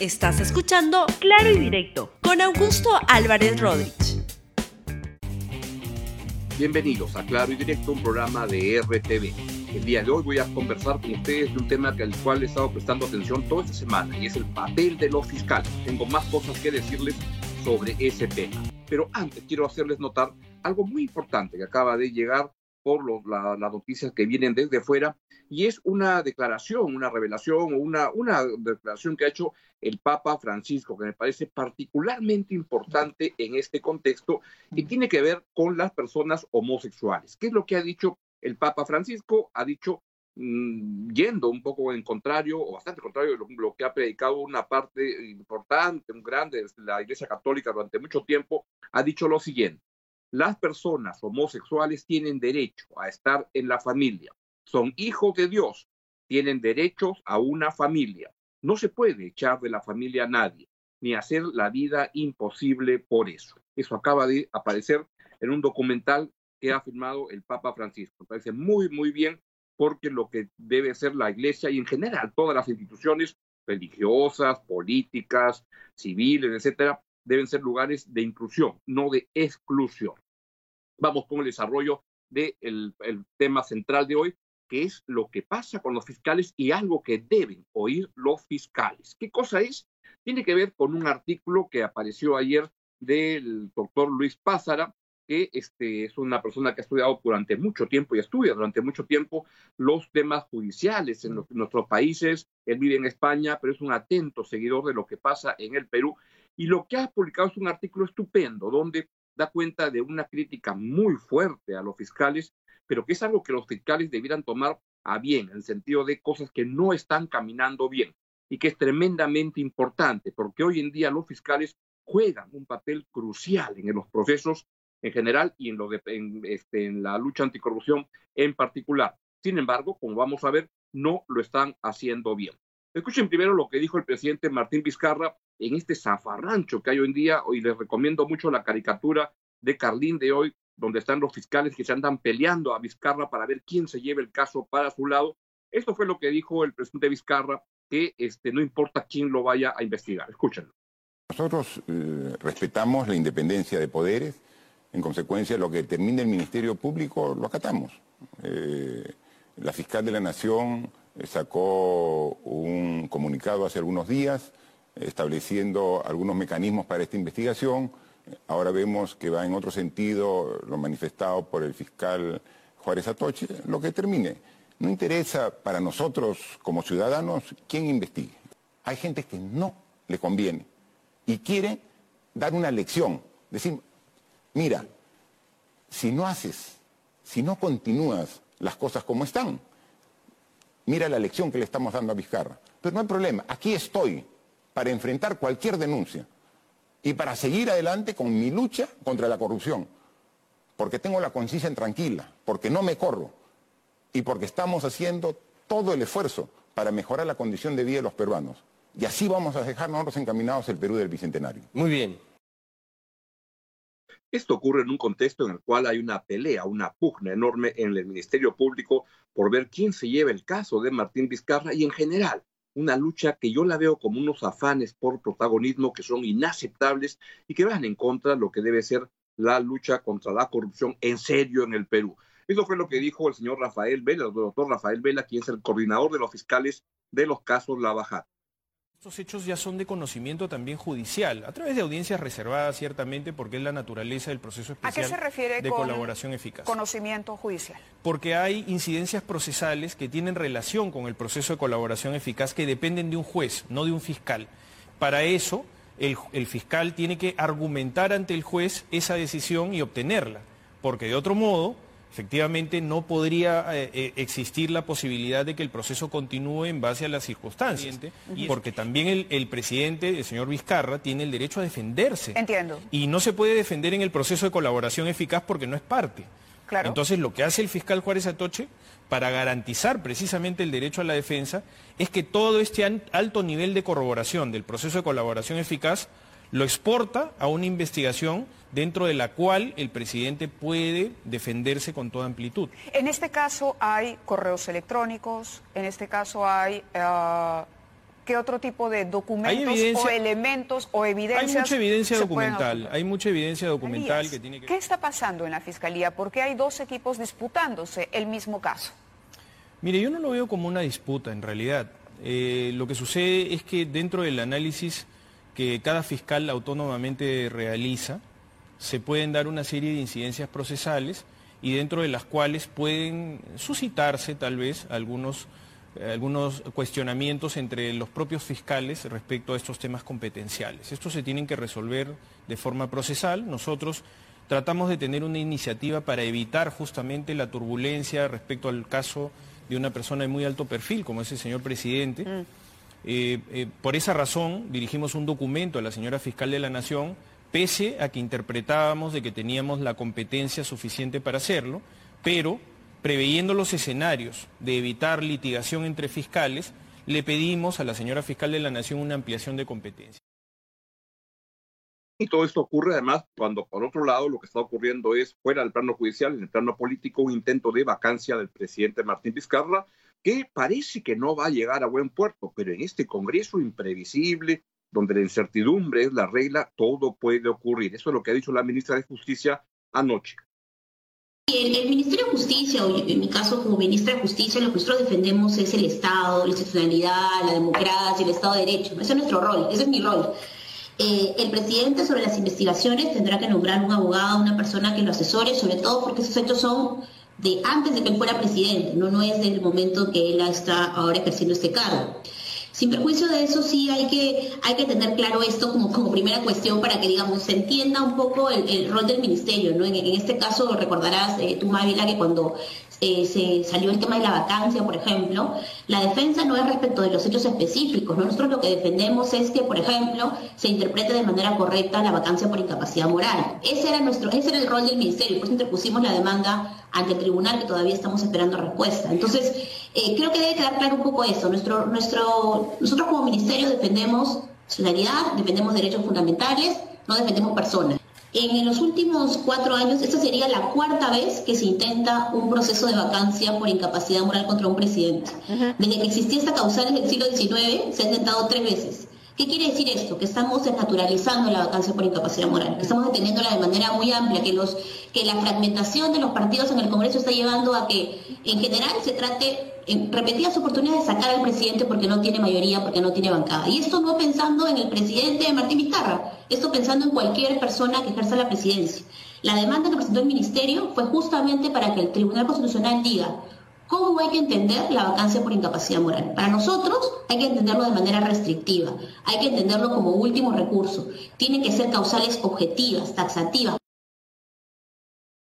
Estás escuchando Claro y Directo con Augusto Álvarez Rodríguez. Bienvenidos a Claro y Directo, un programa de RTV. El día de hoy voy a conversar con ustedes de un tema al cual he estado prestando atención toda esta semana y es el papel de los fiscales. Tengo más cosas que decirles sobre ese tema. Pero antes quiero hacerles notar algo muy importante que acaba de llegar por las noticias que vienen desde fuera, y es una declaración, una revelación o una, una declaración que ha hecho el Papa Francisco, que me parece particularmente importante en este contexto y tiene que ver con las personas homosexuales. ¿Qué es lo que ha dicho el Papa Francisco? Ha dicho, mm, yendo un poco en contrario, o bastante contrario de lo, que ha predicado una parte importante, un grande de la Iglesia Católica durante mucho tiempo, ha dicho lo siguiente. Las personas homosexuales tienen derecho a estar en la familia. Son hijos de Dios. Tienen derechos a una familia. No se puede echar de la familia a nadie, ni hacer la vida imposible por eso. Eso acaba de aparecer en un documental que ha firmado el Papa Francisco. Me parece muy, muy bien porque lo que debe ser la Iglesia y en general todas las instituciones religiosas, políticas, civiles, etcétera, deben ser lugares de inclusión, no de exclusión. Vamos con el desarrollo del el tema central de hoy, que es lo que pasa con los fiscales y algo que deben oír los fiscales. ¿Qué cosa es? Tiene que ver con un artículo que apareció ayer del doctor Luis Pázara, que este, es una persona que ha estudiado durante mucho tiempo y estudia durante mucho tiempo los temas judiciales en, en nuestros países. Él vive en España, pero es un atento seguidor de lo que pasa en el Perú. Y lo que ha publicado es un artículo estupendo, donde da cuenta de una crítica muy fuerte a los fiscales pero que es algo que los fiscales debieran tomar a bien, en el sentido de cosas que no están caminando bien y que es tremendamente importante, porque hoy en día los fiscales juegan un papel crucial en los procesos en general y en, este, la lucha anticorrupción en particular. Sin embargo, como vamos a ver, no lo están haciendo bien. Escuchen primero lo que dijo el presidente Martín Vizcarra en este zafarrancho que hay hoy en día. Hoy les recomiendo mucho la caricatura de Carlín de hoy, donde están los fiscales que se andan peleando a Vizcarra para ver quién se lleve el caso para su lado. Esto fue lo que dijo el presidente Vizcarra, que este, no importa quién lo vaya a investigar. Escúchenlo. Nosotros eh, respetamos la independencia de poderes, en consecuencia lo que determine el Ministerio Público lo acatamos. Eh, la fiscal de la Nación sacó un comunicado hace algunos días estableciendo algunos mecanismos para esta investigación. Ahora vemos que va en otro sentido lo manifestado por el fiscal Juárez Atoche, lo que termine. No interesa para nosotros como ciudadanos quién investigue. Hay gente que no le conviene y quiere dar una lección, decir, mira, si no haces, si no continúas las cosas como están, mira la lección que le estamos dando a Vizcarra. Pero no hay problema, aquí estoy para enfrentar cualquier denuncia y para seguir adelante con mi lucha contra la corrupción, porque tengo la conciencia tranquila, porque no me corro y porque estamos haciendo todo el esfuerzo para mejorar la condición de vida de los peruanos. Y así vamos a dejar nosotros encaminados el Perú del Bicentenario. Muy bien. Esto ocurre en un contexto en el cual hay una pelea, una pugna enorme en el Ministerio Público por ver quién se lleva el caso de Martín Vizcarra y en general una lucha que yo la veo como unos afanes por protagonismo que son inaceptables y que van en contra de lo que debe ser la lucha contra la corrupción en serio en el Perú. Eso fue lo que dijo el señor Rafael Vela, el doctor Rafael Vela, quien es el coordinador de los fiscales de los casos La Bajada. Estos hechos ya son de conocimiento también judicial, a través de audiencias reservadas ciertamente, porque es la naturaleza del proceso especial de colaboración eficaz. Conocimiento judicial. Porque hay incidencias procesales que tienen relación con el proceso de colaboración eficaz que dependen de un juez, no de un fiscal. Para eso, el, el fiscal tiene que argumentar ante el juez esa decisión y obtenerla, porque de otro modo efectivamente no podría eh, eh, existir la posibilidad de que el proceso continúe en base a las circunstancias. Porque también el, presidente, el señor Vizcarra, tiene el derecho a defenderse. Entiendo. Y no se puede defender en el proceso de colaboración eficaz porque no es parte. Claro. Entonces, lo que hace el fiscal Juárez Atoche para garantizar precisamente el derecho a la defensa es que todo este alto nivel de corroboración del proceso de colaboración eficaz lo exporta a una investigación dentro de la cual el presidente puede defenderse con toda amplitud. En este caso hay correos electrónicos, en este caso hay... Eh, ¿Qué otro tipo de documentos o elementos o evidencias? Hay mucha evidencia documental, hay mucha evidencia documental que tiene que... ¿Qué está pasando en la Fiscalía? ¿Por qué hay dos equipos disputándose el mismo caso? Mire, yo no lo veo como una disputa en realidad. Eh, lo que sucede es que dentro del análisis que cada fiscal autónomamente realiza, se pueden dar una serie de incidencias procesales y dentro de las cuales pueden suscitarse tal vez algunos, algunos cuestionamientos entre los propios fiscales respecto a estos temas competenciales. Estos se tienen que resolver de forma procesal. Nosotros tratamos de tener una iniciativa para evitar justamente la turbulencia respecto al caso de una persona de muy alto perfil, como es el señor presidente. Mm. Eh, eh, por esa razón dirigimos un documento a la señora fiscal de la Nación pese a que interpretábamos de que teníamos la competencia suficiente para hacerlo, pero preveyendo los escenarios de evitar litigación entre fiscales, le pedimos a la señora fiscal de la Nación una ampliación de competencia. Y todo esto ocurre además cuando, por otro lado, lo que está ocurriendo es, fuera del plano judicial, en el plano político, un intento de vacancia del presidente Martín Vizcarra, que parece que no va a llegar a buen puerto, pero en este Congreso imprevisible, donde la incertidumbre es la regla, todo puede ocurrir. Eso es lo que ha dicho la ministra de Justicia anoche. El, el, Ministerio de Justicia, en mi caso como ministra de Justicia, lo que nosotros defendemos es el Estado, la institucionalidad, la democracia, el Estado de Derecho. Ese es nuestro rol, ese es mi rol. Eh, el presidente sobre las investigaciones tendrá que nombrar un abogado, una persona que lo asesore, sobre todo porque esos hechos son de antes de que él fuera presidente, no, no es del momento que él está ahora ejerciendo este cargo. Sin perjuicio de eso, sí hay que, hay que tener claro esto como, como primera cuestión para que, digamos, se entienda un poco el, rol del ministerio, ¿no? En, este caso, recordarás, eh, tú, Mávila, que cuando eh, se salió el tema de la vacancia, por ejemplo, la defensa no es respecto de los hechos específicos. Nosotros lo que defendemos es que, por ejemplo, se interprete de manera correcta la vacancia por incapacidad moral. Ese era, nuestro, ese era el rol del Ministerio, por eso interpusimos la demanda ante el tribunal que todavía estamos esperando respuesta. Entonces, eh, creo que debe quedar claro un poco eso. Nuestro, nuestro, nosotros como Ministerio defendemos ciudadanía, defendemos derechos fundamentales, no defendemos personas. En los últimos cuatro años, esta sería la cuarta vez que se intenta un proceso de vacancia por incapacidad moral contra un presidente. Desde que existía esta causal en el siglo XIX, se ha intentado tres veces. ¿Qué quiere decir esto? Que estamos desnaturalizando la vacancia por incapacidad moral, que estamos deteniéndola de manera muy amplia, que, los, que la fragmentación de los partidos en el Congreso está llevando a que en general se trate en repetidas oportunidades de sacar al presidente porque no tiene mayoría, porque no tiene bancada. Y esto no pensando en el presidente Martín Vizcarra, esto pensando en cualquier persona que ejerza la presidencia. La demanda que presentó el ministerio fue justamente para que el Tribunal Constitucional diga ¿Cómo hay que entender la vacancia por incapacidad moral? Para nosotros hay que entenderlo de manera restrictiva, hay que entenderlo como último recurso. Tienen que ser causales objetivas, taxativas.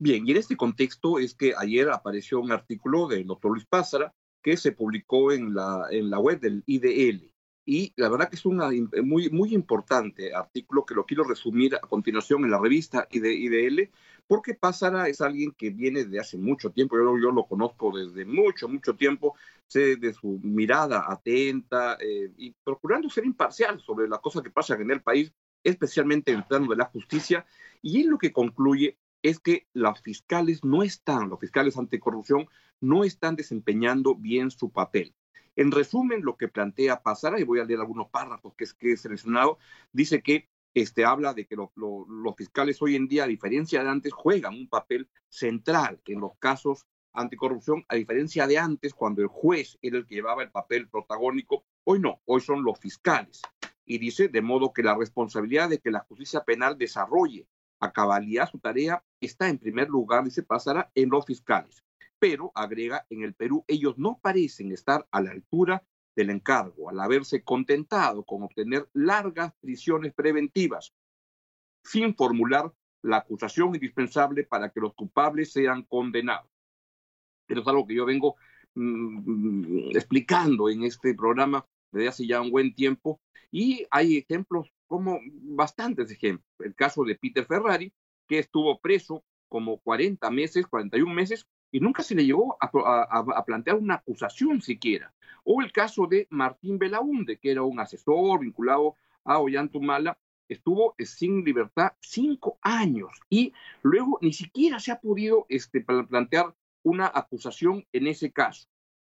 Bien, y en este contexto es que ayer apareció un artículo del doctor Luis Pázara que se publicó en la, en la web del IDL. Y la verdad que es un muy, muy importante artículo que lo quiero resumir a continuación en la revista IDL, porque Pásara es alguien que viene de hace mucho tiempo, yo, yo lo conozco desde mucho, mucho tiempo, sé de su mirada atenta eh, y procurando ser imparcial sobre las cosas que pasan en el país, especialmente en el plano de la justicia, y él lo que concluye es que los fiscales no están, los fiscales anticorrupción no están desempeñando bien su papel. En resumen, lo que plantea Pásara, y voy a leer algunos párrafos que, es, que he seleccionado, dice que este, habla de que los fiscales hoy en día, a diferencia de antes, juegan un papel central en los casos anticorrupción, a diferencia de antes, cuando el juez era el que llevaba el papel protagónico, hoy no, hoy son los fiscales. Y dice, de modo que la responsabilidad de que la justicia penal desarrolle a cabalidad su tarea está en primer lugar, dice Pásara, en los fiscales. Pero, agrega, en el Perú ellos no parecen estar a la altura del encargo, al haberse contentado con obtener largas prisiones preventivas, sin formular la acusación indispensable para que los culpables sean condenados. Eso es algo que yo vengo mm, explicando en este programa desde hace ya un buen tiempo y hay ejemplos como bastantes ejemplos. El caso de Peter Ferrari, que estuvo preso como 40 meses, 41 meses, y nunca se le llegó a plantear una acusación siquiera. O el caso de Martín Belaunde, que era un asesor vinculado a Ollantumala, estuvo sin libertad cinco años y luego ni siquiera se ha podido este, plantear una acusación en ese caso.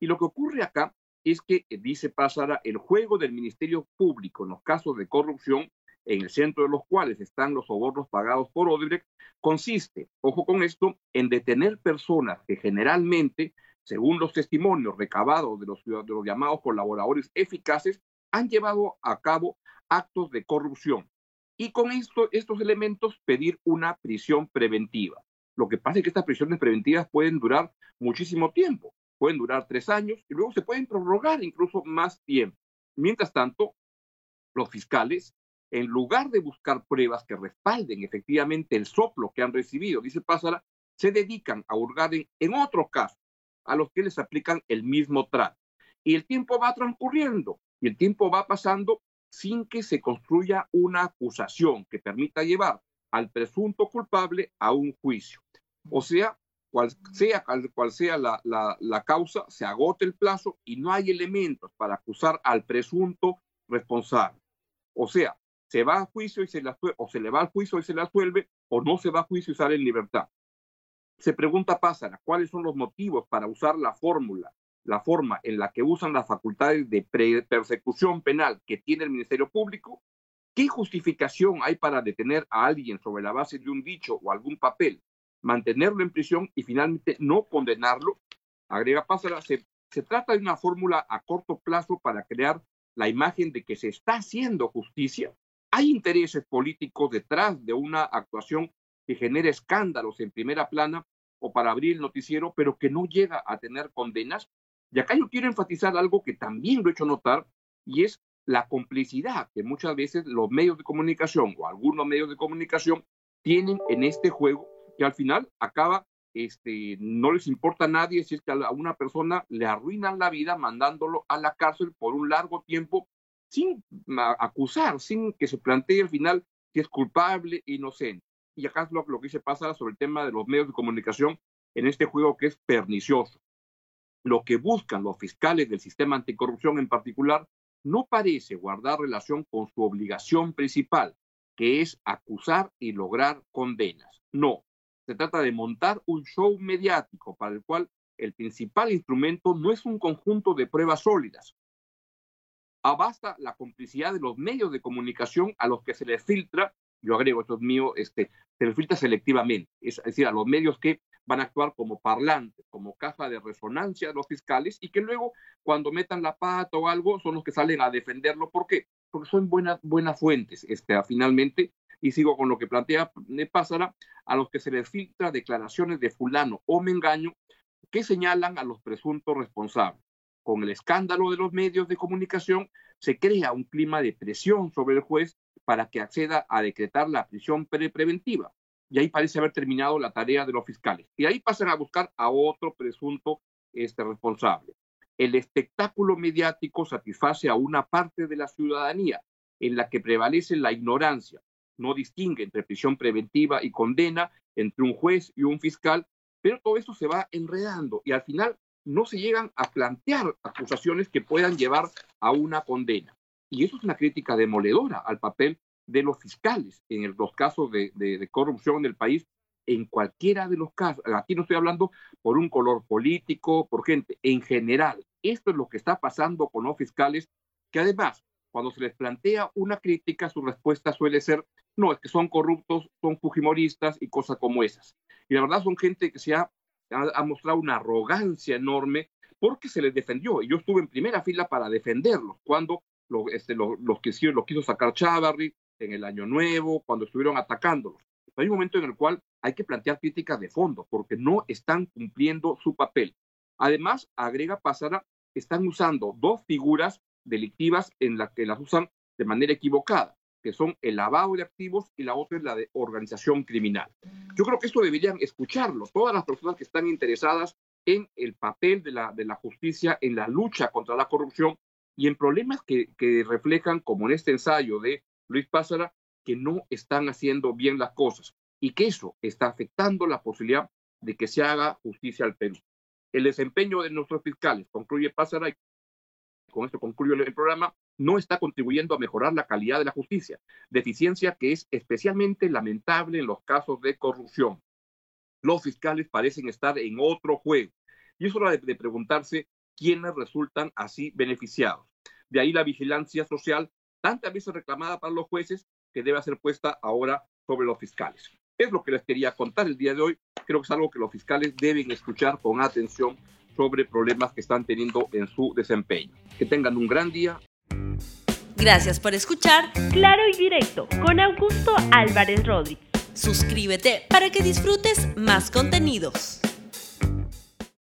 Y lo que ocurre acá es que, eh, dice Pásara, el juego del Ministerio Público en los casos de corrupción, en el centro de los cuales están los sobornos pagados por Odebrecht, consiste, ojo con esto, en detener personas que generalmente, según los testimonios recabados de los, de los llamados colaboradores eficaces, han llevado a cabo actos de corrupción. Y con esto, estos elementos pedir una prisión preventiva. Lo que pasa es que estas prisiones preventivas pueden durar muchísimo tiempo, pueden durar tres años y luego se pueden prorrogar incluso más tiempo. Mientras tanto, los fiscales, en lugar de buscar pruebas que respalden efectivamente el soplo que han recibido, dice Pásara, se dedican a hurgar en, en otros casos a los que les aplican el mismo trato. Y el tiempo va transcurriendo y el tiempo va pasando sin que se construya una acusación que permita llevar al presunto culpable a un juicio. O sea, cual sea, cual sea la, la, causa, se agote el plazo y no hay elementos para acusar al presunto responsable. O sea, se va a juicio y se le, o se le va al juicio y se le asuelve, o no se va a juicio y sale en libertad. Se pregunta Pásara, ¿cuáles son los motivos para usar la fórmula, la forma en la que usan las facultades de persecución penal que tiene el Ministerio Público? ¿Qué justificación hay para detener a alguien sobre la base de un dicho o algún papel mantenerlo en prisión y finalmente no condenarlo. Agrega Pásara, se, se trata de una fórmula a corto plazo para crear la imagen de que se está haciendo justicia. Hay intereses políticos detrás de una actuación que genera escándalos en primera plana o para abrir el noticiero, pero que no llega a tener condenas. Y acá yo quiero enfatizar algo que también lo he hecho notar, y es la complicidad que muchas veces los medios de comunicación o algunos medios de comunicación tienen en este juego que al final acaba, este, no les importa a nadie si es que a una persona le arruinan la vida mandándolo a la cárcel por un largo tiempo sin acusar, sin que se plantee al final si es culpable, inocente. Y acá es lo, lo que se pasa sobre el tema de los medios de comunicación en este juego que es pernicioso. Lo que buscan los fiscales del sistema anticorrupción en particular no parece guardar relación con su obligación principal, que es acusar y lograr condenas. No, se trata de montar un show mediático para el cual el principal instrumento no es un conjunto de pruebas sólidas. Abasta la complicidad de los medios de comunicación a los que se les filtra, yo agrego, esto es mío, este, se les filtra selectivamente, es decir, a los medios que van a actuar como parlantes, como caja de resonancia de los fiscales y que luego cuando metan la pata o algo son los que salen a defenderlo. ¿Por qué? Porque son buenas, buenas fuentes, este, finalmente, y sigo con lo que plantea Pásara, a los que se les filtra declaraciones de fulano o mengaño que señalan a los presuntos responsables. Con el escándalo de los medios de comunicación se crea un clima de presión sobre el juez para que acceda a decretar la prisión preventiva. Y ahí parece haber terminado la tarea de los fiscales. Y ahí pasan a buscar a otro presunto este, responsable. El espectáculo mediático satisface a una parte de la ciudadanía en la que prevalece la ignorancia, no distingue entre prisión preventiva y condena, entre un juez y un fiscal, pero todo eso se va enredando y al final no se llegan a plantear acusaciones que puedan llevar a una condena. Y eso es una crítica demoledora al papel de los fiscales en los casos de, de, corrupción en el país, en cualquiera de los casos. Aquí no estoy hablando por un color político, por gente, en general. Esto es lo que está pasando con los fiscales, que además, cuando se les plantea una crítica, su respuesta suele ser no, es que son corruptos, son fujimoristas y cosas como esas. Y la verdad son gente que se ha, mostrado una arrogancia enorme porque se les defendió. Y yo estuve en primera fila para defenderlos cuando lo, este, los, quiso, los sacar Chávarri en el Año Nuevo, cuando estuvieron atacándolos. hay un momento en el cual hay que plantear críticas de fondo porque no están cumpliendo su papel. Además, agrega Pásara, están usando dos figuras delictivas en las que las usan de manera equivocada que son el lavado de activos y la otra es la de organización criminal. Yo creo que esto deberían escucharlo todas las personas que están interesadas en el papel de la, de la justicia en la lucha contra la corrupción y en problemas que, que reflejan, como en este ensayo de Luis Pázara, que no están haciendo bien las cosas y que eso está afectando la posibilidad de que se haga justicia al Perú. El desempeño de nuestros fiscales, concluye Pázara, con esto concluyo el programa, no está contribuyendo a mejorar la calidad de la justicia, deficiencia que es especialmente lamentable en los casos de corrupción. Los fiscales parecen estar en otro juego. Y es hora de, preguntarse quienes resultan así beneficiados. De ahí la vigilancia social, tantas veces reclamada para los jueces, que debe ser puesta ahora sobre los fiscales. Es lo que les quería contar el día de hoy. Creo que es algo que los fiscales deben escuchar con atención sobre problemas que están teniendo en su desempeño. Que tengan un gran día. Gracias por escuchar Claro y Directo con Augusto Álvarez Rodríguez. Suscríbete para que disfrutes más contenidos.